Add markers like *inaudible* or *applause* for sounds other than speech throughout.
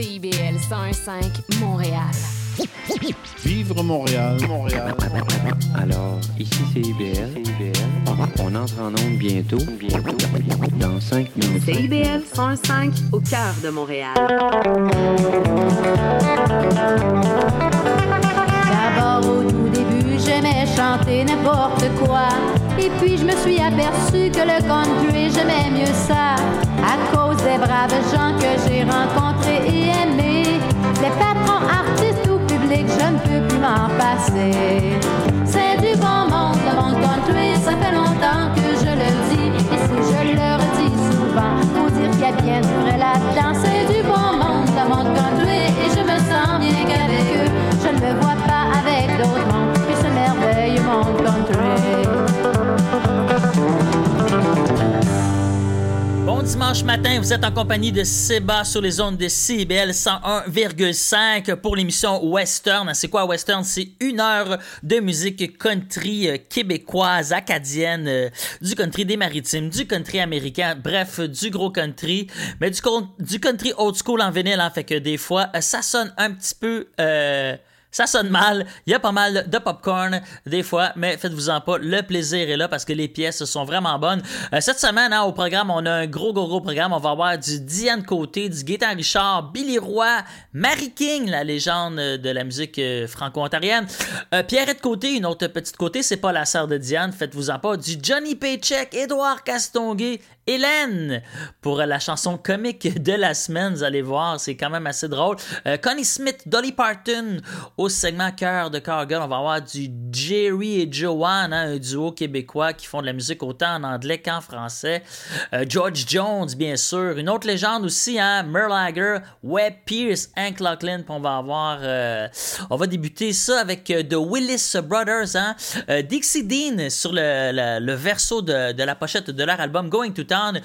CIBL 105 Montréal. Vivre Montréal, Montréal. Alors, ici c'est IBL. On entre en onde bientôt. Bientôt. Dans 5 minutes. CIBL 105 au cœur de Montréal. D'abord au tout début, j'aimais chanter n'importe quoi. Et puis je me suis aperçu que le country, j'aimais mieux ça. À cause des braves gens que j'ai rencontrés et aimés. Les patrons artistes ou publics, je ne peux plus m'en passer. C'est du bon monde, le monde country, ça fait longtemps que je le dis. Et si je le redis souvent, faut dire qu'il y a bien du vrai là-dedans. C'est du bon monde, le monde country, et je me sens bien qu'avec eux, matin, vous êtes en compagnie de Seba sur les ondes de CBL 101,5 pour l'émission Western. C'est quoi Western? C'est une heure de musique country euh, québécoise, acadienne, euh, du country des maritimes, du country américain, bref, du gros country, mais du, du country old school en vinyle, hein, fait que des fois, euh, ça sonne un petit peu... ça sonne mal, il y a pas mal de popcorn des fois, mais faites-vous-en pas, le plaisir est là parce que les pièces sont vraiment bonnes. Euh, cette semaine, hein, au programme, on a un gros, gros, gros programme. On va avoir du Diane Côté, du Gaétan Richard, Billy Roy, Mary King, la légende de la musique euh, franco-ontarienne. Euh, Pierrette Côté, une autre petite côté, c'est pas la sœur de Diane, faites-vous-en pas. Du Johnny Paycheck, Édouard Castonguay, Hélène pour la chanson comique de la semaine. Vous allez voir, c'est quand même assez drôle. Euh, Connie Smith, Dolly Parton au segment Cœur de Cargill. On va avoir du Jerry et Joanne, hein, un duo québécois qui font de la musique autant en anglais qu'en français. Euh, George Jones, bien sûr. Une autre légende aussi, hein, Merle Haggard, Webb Pierce, Hank Lachlan. On va avoir. euh, on va débuter ça avec euh, The Willis Brothers, hein. Dixie Dean sur le, verso de, la pochette de leur album Going to Town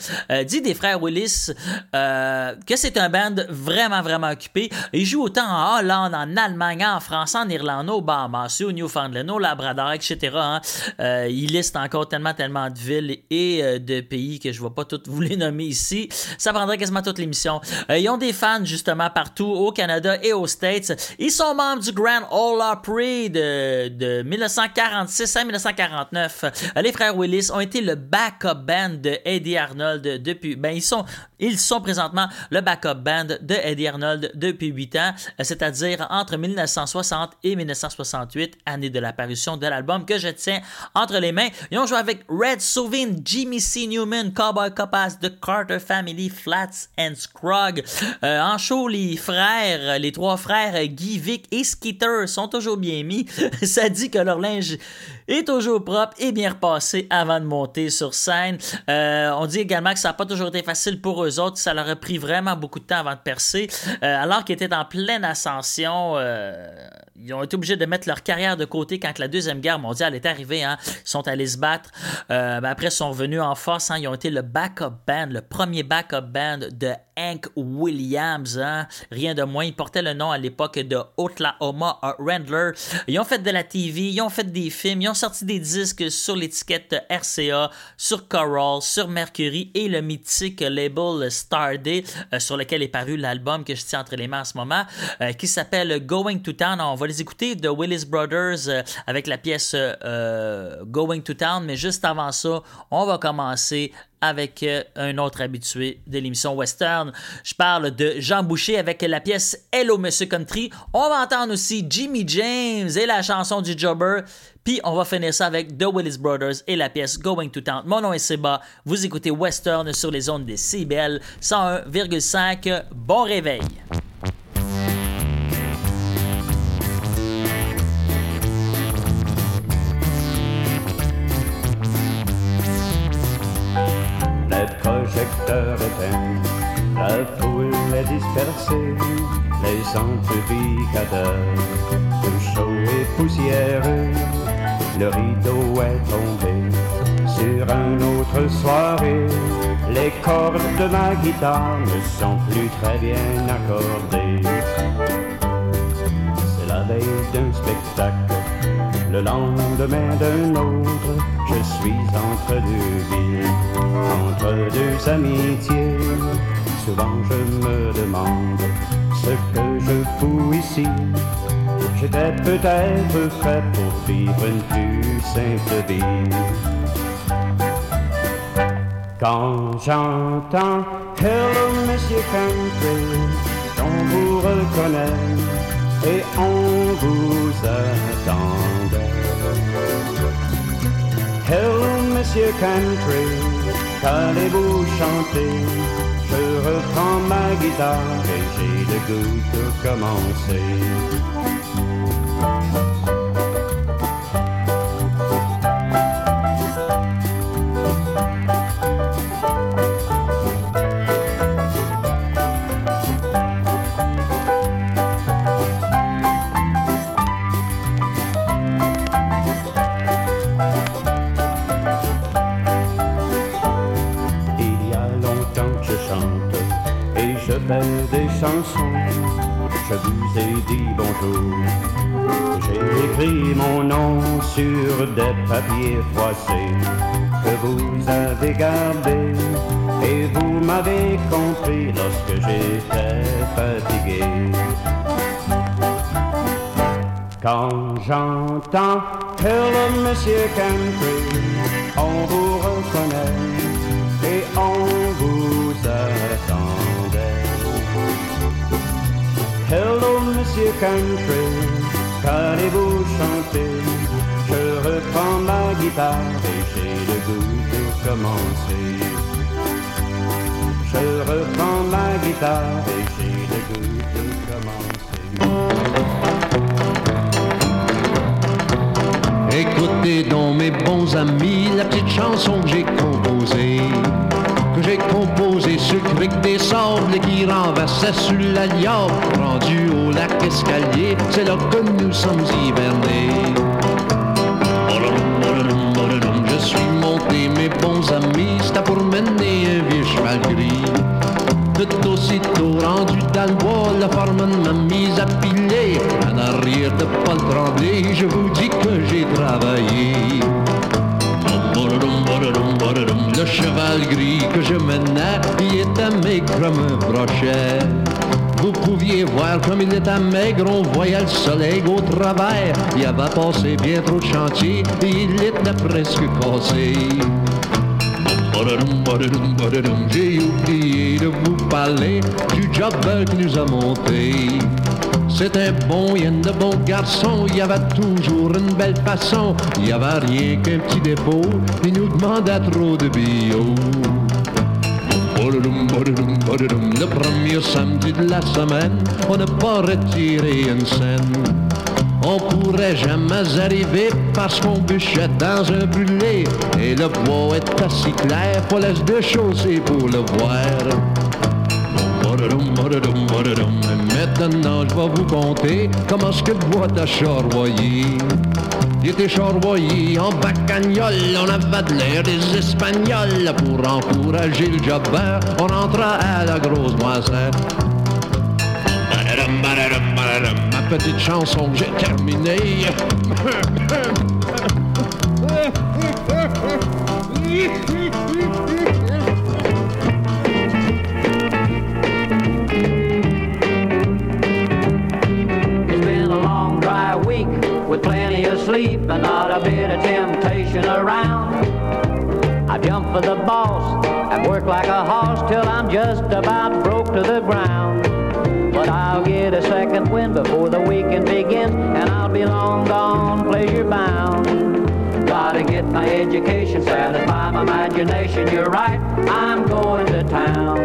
dit des frères Willis que c'est un band vraiment, vraiment occupé. Ils jouent autant en Hollande, en Allemagne, en France, en Irlande, au Bahamas, au Newfoundland, au Labrador, etc. hein. Euh, ils listent encore tellement, tellement de villes et euh, de pays que je ne vais pas toutes vous les nommer ici. Ça prendrait quasiment toute l'émission. Euh, ils ont des fans justement partout au Canada et aux States. Ils sont membres du Grand Ole Opry de, de 1946 à 1949. Euh, les frères Willis ont été le backup band de Eddie Arnold depuis. Ben, ils sont, ils sont présentement le backup band de Eddie Arnold depuis 8 ans, c'est-à-dire entre 1960 et 1968, année de l'apparition de l'album que je tiens entre les mains. Ils ont joué avec Red Sovin, Jimmy C. Newman, Cowboy Copas, The Carter Family, Flats and Scruggs. Euh, en show, les frères, les trois frères Guy, Vic et Skeeter sont toujours bien mis. *laughs* Ça dit que leur linge est toujours propre et bien repassé avant de monter sur scène. Euh, on dit également que ça n'a pas toujours été facile pour eux autres, ça leur a pris vraiment beaucoup de temps avant de percer. Euh, alors qu'ils étaient en pleine ascension, euh, ils ont été obligés de mettre leur carrière de côté quand la Deuxième Guerre mondiale est arrivée. Hein. Ils sont allés se battre. Euh, ben après, ils sont revenus en force. hein. Ils ont été le backup band, le premier backup band de Hank Williams. hein. Rien de moins. Ils portaient le nom à l'époque de Oklahoma Randler. Ils ont fait de la TV, ils ont fait des films, ils ont sorti des disques sur l'étiquette RCA, sur Coral, sur Mercury et le mythique label Starday euh, sur lequel est paru l'album que je tiens entre les mains en ce moment, euh, qui s'appelle Going to Town. On va les écouter de Willis Brothers euh, avec la pièce Going to Town, mais juste avant ça, on va commencer avec euh, un autre habitué de l'émission Western. Je parle de Jean Boucher avec la pièce Hello Monsieur Country. On va entendre aussi Jimmy James et la chanson du Jobber. Puis on va finir ça avec The Willis Brothers et la pièce Going to Town. Mon nom est Seba. Vous écoutez Western sur les ondes des CBL 101,5. Bon réveil. Les amplificateurs, tout chaud et poussiéreux, le rideau est tombé sur une autre soirée. Les cordes de ma guitare ne sont plus très bien accordées. C'est la veille d'un spectacle, le lendemain d'un autre, je suis entre deux villes, entre deux amitiés. Souvent je me demande ce que je fous ici. J'étais peut-être fait pour vivre une plus simple vie. Quand j'entends Hello Monsieur Country, on vous reconnaît et on vous attendait. Hello Monsieur Country, qu'allez-vous chanter? Je reprends ma guitare et j'ai le goût de commencer. J'ai écrit mon nom sur des papiers froissés que vous avez gardés et vous m'avez compris lorsque j'étais fatigué. Quand j'entends Hello Monsieur Country, on vous reconnaît et on vous attendait. Hello, Monsieur Country, qu'allez-vous chanter? Je reprends ma guitare et j'ai le goût de commencer. Je reprends ma guitare et j'ai le goût de commencer. Écoutez donc mes bons amis la petite chanson que j'ai composée le cric des sables qui renversait sur la liable. Rendu au lac Escalier, c'est là que nous sommes hivernés. Je suis monté, mes bons amis, c'était pour mener un vieux cheval gris. Tout aussitôt rendu dans le bois, la foreman m'a mise à piler. En arrière de Paul Tremblay, je vous dis que j'ai travaillé. Le cheval gris que je menais, il était maigre comme un brochet. Vous pouviez voir comme il était maigre, on voyait le soleil au travers. Il avait passé bien trop de il était presque cassé. J'ai oublié de vous parler du job qui nous a monté. Un bon, il de bons garçons, il y avait toujours une belle façon, il y avait rien qu'un petit dépôt, il nous demandait trop de bio. Le premier samedi de la semaine, on n'a pas retiré une scène. On pourrait jamais arriver parce qu'on bûchait dans un brûlé et le bois est assez clair, pour laisse de chausser pour le voir. Maintenant, je vais vous conter comment ce que bois t'a charroyé. Il était en bacagnole, on avait de l'air des Espagnols. Pour encourager le jobber, on entra à la grosse moisette. Ma petite chanson j'ai terminée. *laughs* education, satisfy my imagination. You're right, I'm going to town.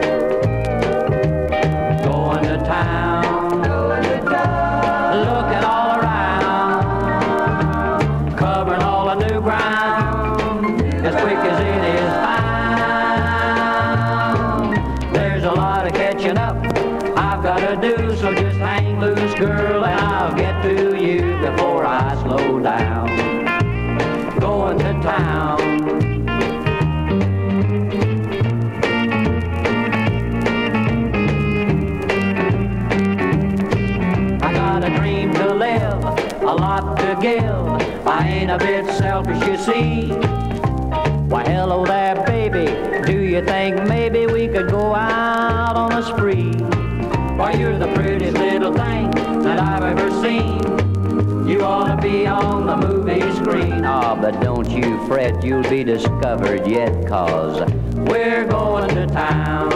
A bit selfish, you see. Why, hello there, baby. Do you think maybe we could go out on a spree? Why, you're the prettiest little thing that I've ever seen. You ought to be on the movie screen. Ah, oh, but don't you fret, you'll be discovered yet, cause we're going to town.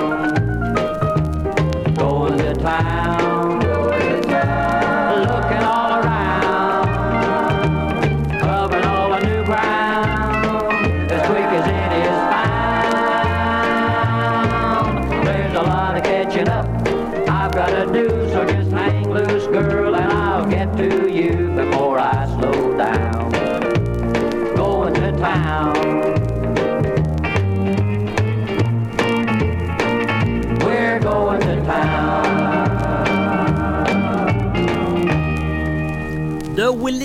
Going to town.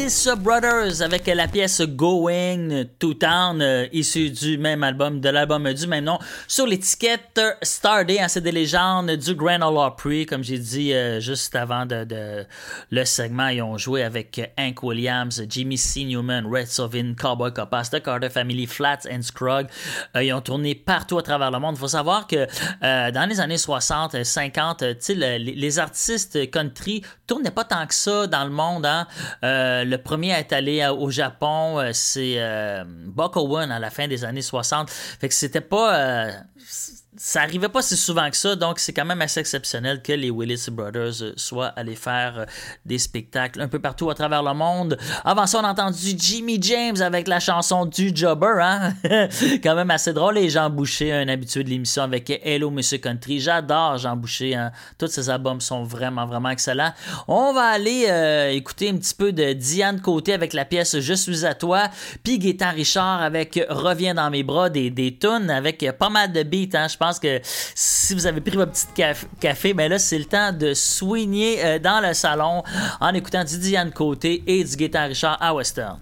The Willis Avec la pièce Going to Town, euh, issue du même album, de l'album du même nom, sur l'étiquette Starday, hein, c'est des légendes du Grand Ole Opry, comme j'ai dit euh, juste avant de, le segment, ils ont joué avec Hank Williams, Jimmy C. Newman, Red Sovin, Cowboy Copas, The Carter Family, Flats and Scruggs. Euh, ils ont tourné partout à travers le monde. Il faut savoir que dans les années 60, 50, le, les artistes country tournaient pas tant que ça dans le monde. Hein? Le premier être allé à, au Japon, euh, c'est euh, Buck à la fin des années 60. Fait que c'était pas. Ça arrivait pas si souvent que ça, donc c'est quand même assez exceptionnel que les Willis Brothers euh, soient allés faire euh, des spectacles un peu partout à travers le monde. Avant ça, on a entendu Jimmy James avec la chanson du Jobber, hein? *laughs* quand même assez drôle. Et Jean Boucher, un habitué de l'émission avec Hello Monsieur Country. J'adore Jean Boucher, hein? tous ses albums sont vraiment, vraiment excellents. On va aller euh, écouter un petit peu de Diane Côté avec la pièce Je suis à toi, puis Gaétan Richard avec Reviens dans mes bras, des, des tunes avec pas mal de beats, hein? Je pense que si vous avez pris votre petit caf- café, ben là, c'est le temps de soigner euh, dans le salon en écoutant du Diane Côté et du Gaétan Richard à Western.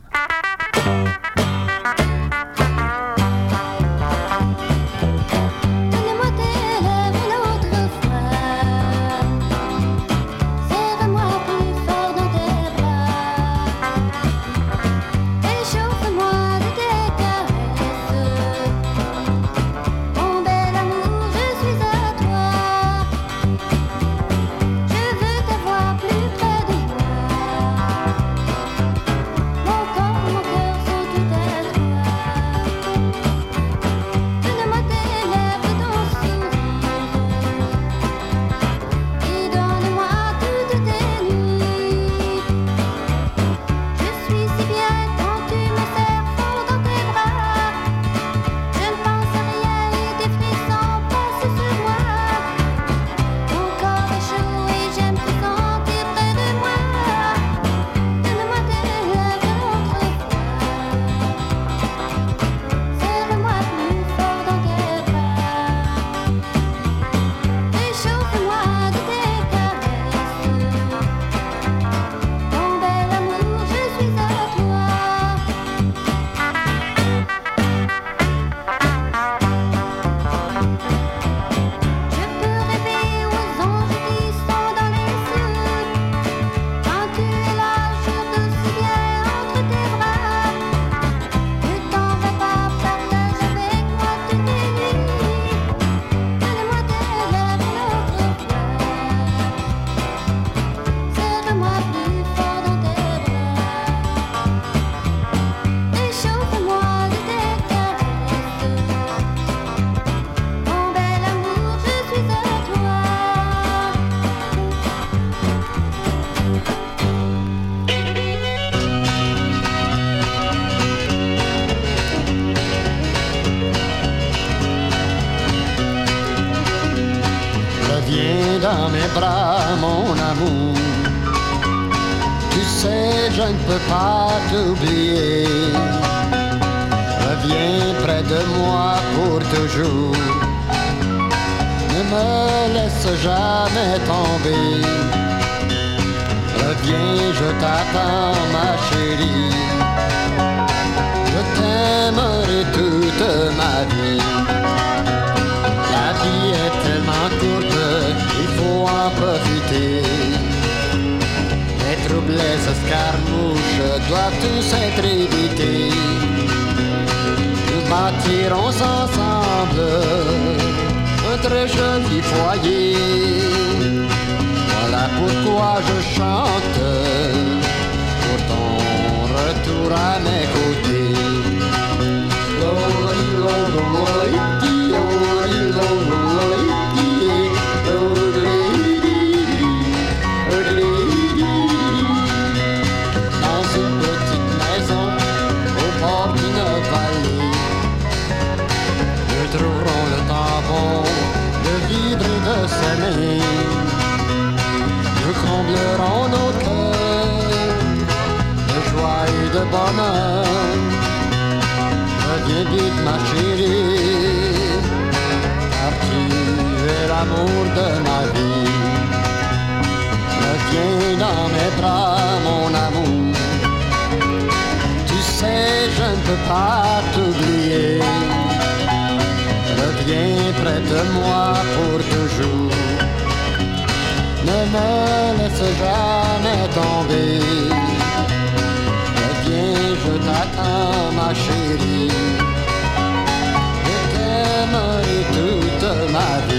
Mon amour. Tu sais, je ne peux pas t'oublier. Reviens près de moi pour toujours. Ne me laisse jamais tomber. Reviens, je t'attends, ma chérie. Je t'aimerai toute ma vie. Profiter. Les troubles, les escarmouches doivent tous être évités. Nous bâtirons ensemble notre joli foyer. voilà pourquoi je chante pour ton retour à mes côtés. S'aimer. Nous comblerons nos cœurs de joie et de bonheur. Reviens vite ma chérie, car tu es l'amour de ma vie. Reviens dans mes bras, mon amour. Tu sais, je ne peux pas t'oublier. Reviens près de moi pour toujours. Ne me laisse jamais tomber. Reviens, je t'attends, ma chérie. Je t'aimerai toute ma vie.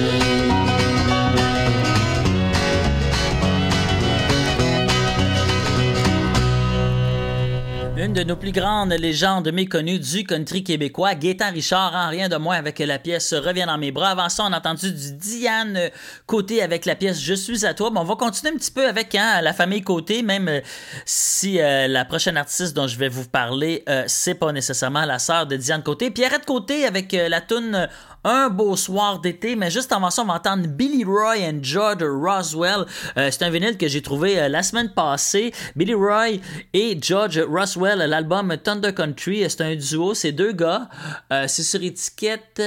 Une de nos plus grandes légendes méconnues du country québécois, Gaétan Richard, en rien de moins avec la pièce Reviens dans mes bras. Avant ça, on a entendu du Diane Côté avec la pièce Je suis à toi. Bon, on va continuer un petit peu avec hein, la famille Côté, même euh, si euh, la prochaine artiste dont je vais vous parler, euh, c'est pas nécessairement la sœur de Diane Côté. Pierrette Côté avec la toune un beau soir d'été, mais juste avant ça, on va entendre Billy Roy et George Roswell. Euh, c'est un vinyle que j'ai trouvé euh, la semaine passée. Billy Roy et George Roswell, l'album Thunder Country, c'est un duo, c'est deux gars. Euh, c'est sur étiquette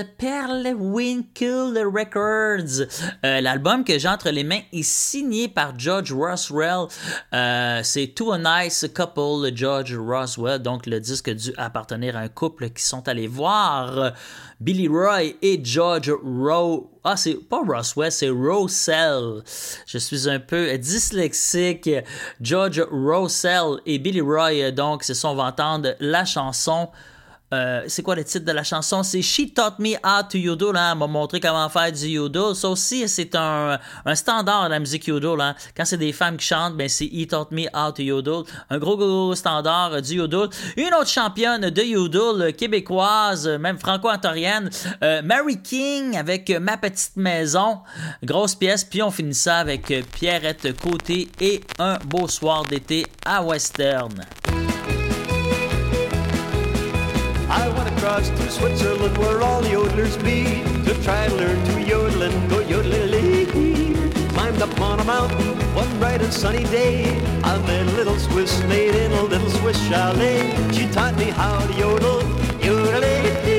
Winkle Records. Euh, l'album que j'ai entre les mains est signé par George Roswell. Euh, c'est To a Nice Couple, George Roswell. Donc le disque dû appartenir à un couple qui sont allés voir Billy Roy et George Rowe. Ah, c'est pas Roswell, c'est Rosell. Je suis un peu dyslexique. George Rosell et Billy Roy, donc, c'est son va entendre la chanson. Euh, c'est quoi le titre de la chanson? C'est She Taught Me How to Yodel. Hein? Elle m'a montré comment faire du yodel. Ça aussi, c'est un, un standard de la musique yodel. Hein? Quand c'est des femmes qui chantent, ben c'est He Taught Me How to Yodel. Un gros, gros, standard du yodel. Une autre championne de yodel québécoise, même franco-ontorienne, euh, Mary King avec Ma Petite Maison. Grosse pièce. Puis on finit ça avec Pierrette Côté et Un beau soir d'été à Western. I went across to Switzerland where all yodelers be to try and learn to yodel and go yodelily. Climbed up on a mountain one bright and sunny day. I met a little Swiss maid in a little Swiss chalet. She taught me how to yodel. Yodelay,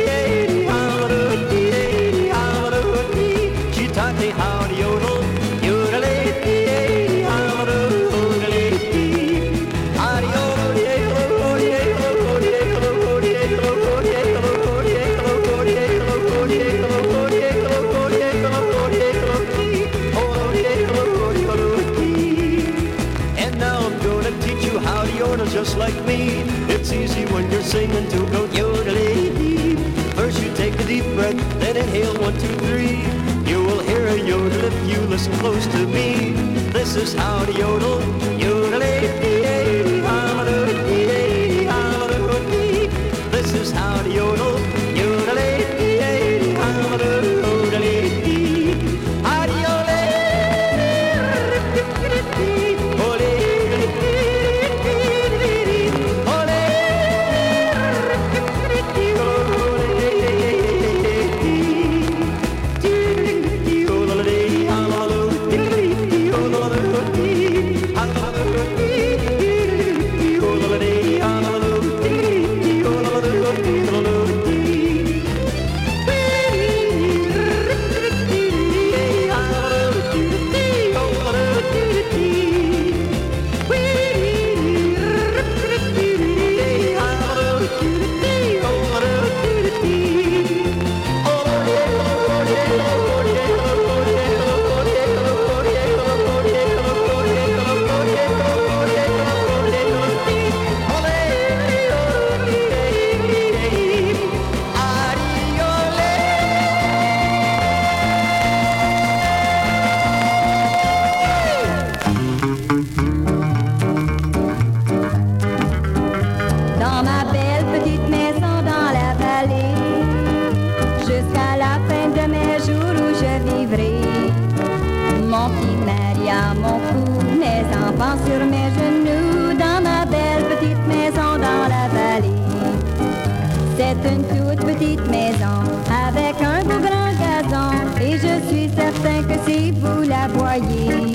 si vous la voyez.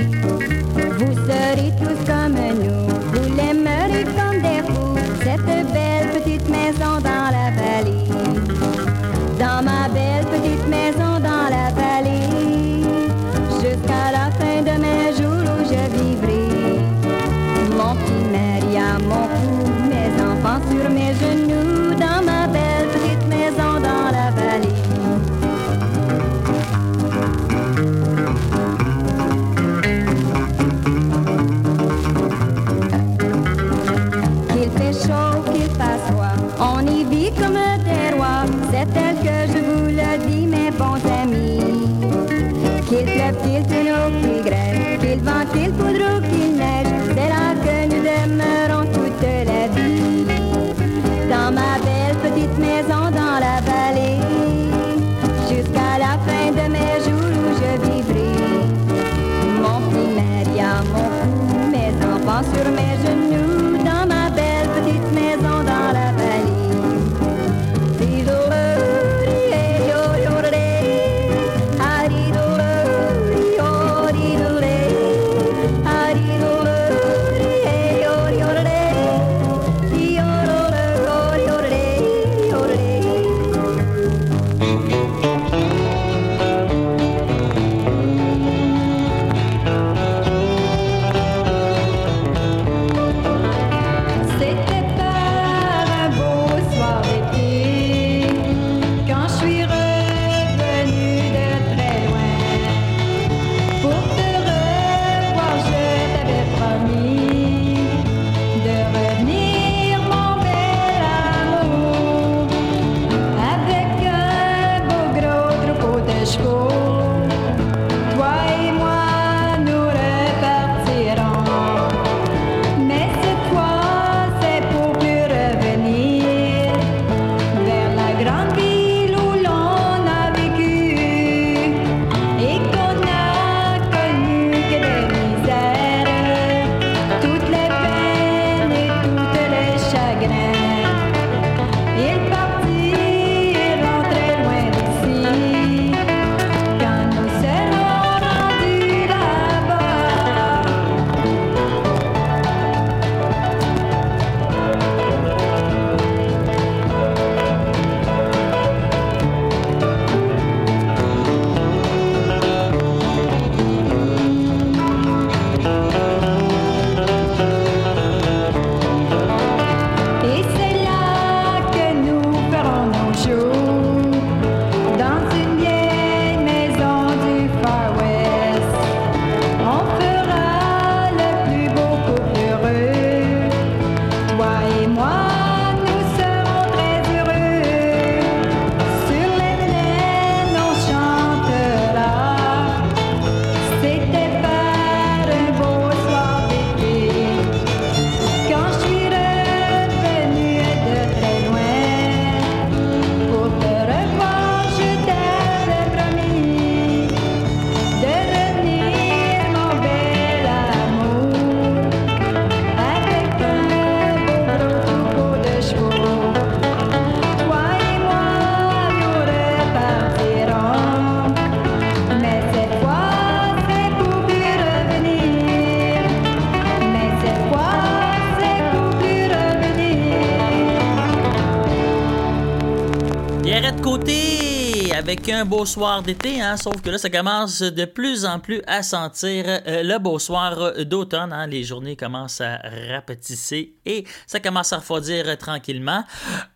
avec un beau soir d'été, hein, sauf que là, ça commence de plus en plus à sentir euh, le beau soir d'automne. Hein. Les journées commencent à rapetisser et ça commence à refroidir euh, tranquillement.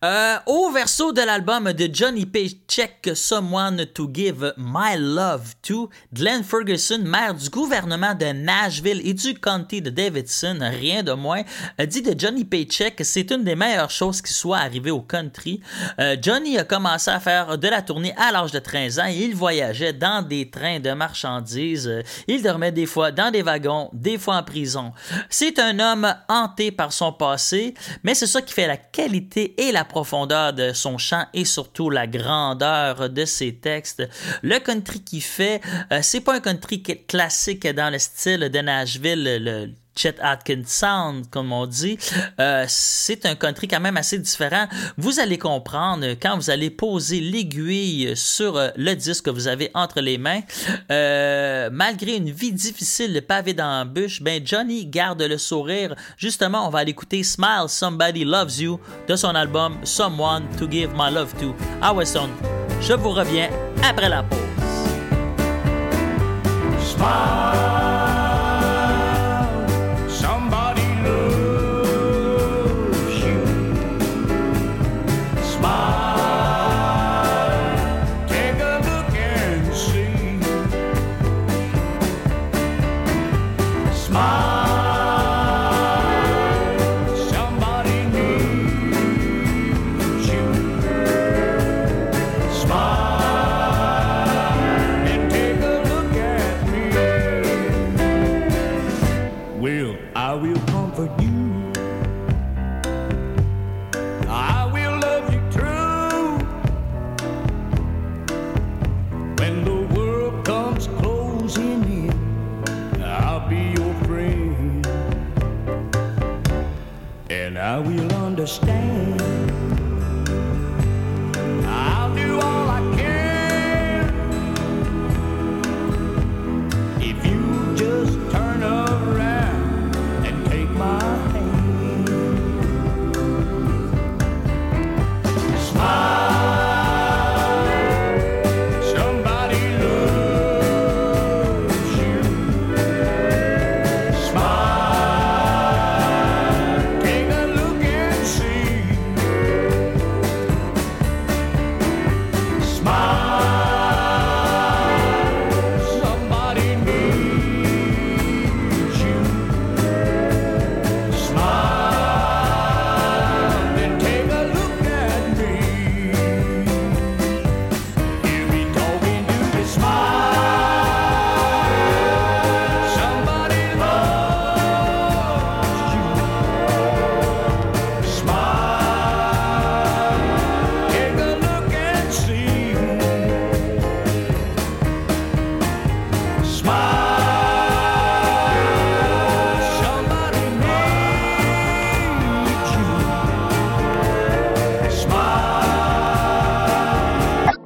Euh, au verso de l'album de Johnny Paycheck, Someone to Give My Love to, Glenn Ferguson, maire du gouvernement de Nashville et du county de Davidson, rien de moins, dit de Johnny Paycheck c'est une des meilleures choses qui soit arrivée au country. Euh, Johnny a commencé à faire de la tournée à l'âge de 13 ans et il voyageait dans des trains de marchandises. Il dormait des fois dans des wagons, des fois en prison. C'est un homme hanté par son mais c'est ça qui fait la qualité et la profondeur de son chant et surtout la grandeur de ses textes. Le country qu'il fait, euh, c'est pas un country classique dans le style de Nashville, le, Chet Atkins Sound, comme on dit. Euh, c'est un country quand même assez différent. Vous allez comprendre quand vous allez poser l'aiguille sur euh, le disque que vous avez entre les mains. Euh, malgré une vie difficile, de pavé d'embûches, ben Johnny garde le sourire. Justement, on va aller écouter Smile Somebody Loves You de son album Someone to Give My Love To à Weston. Je vous reviens après la pause. Smile.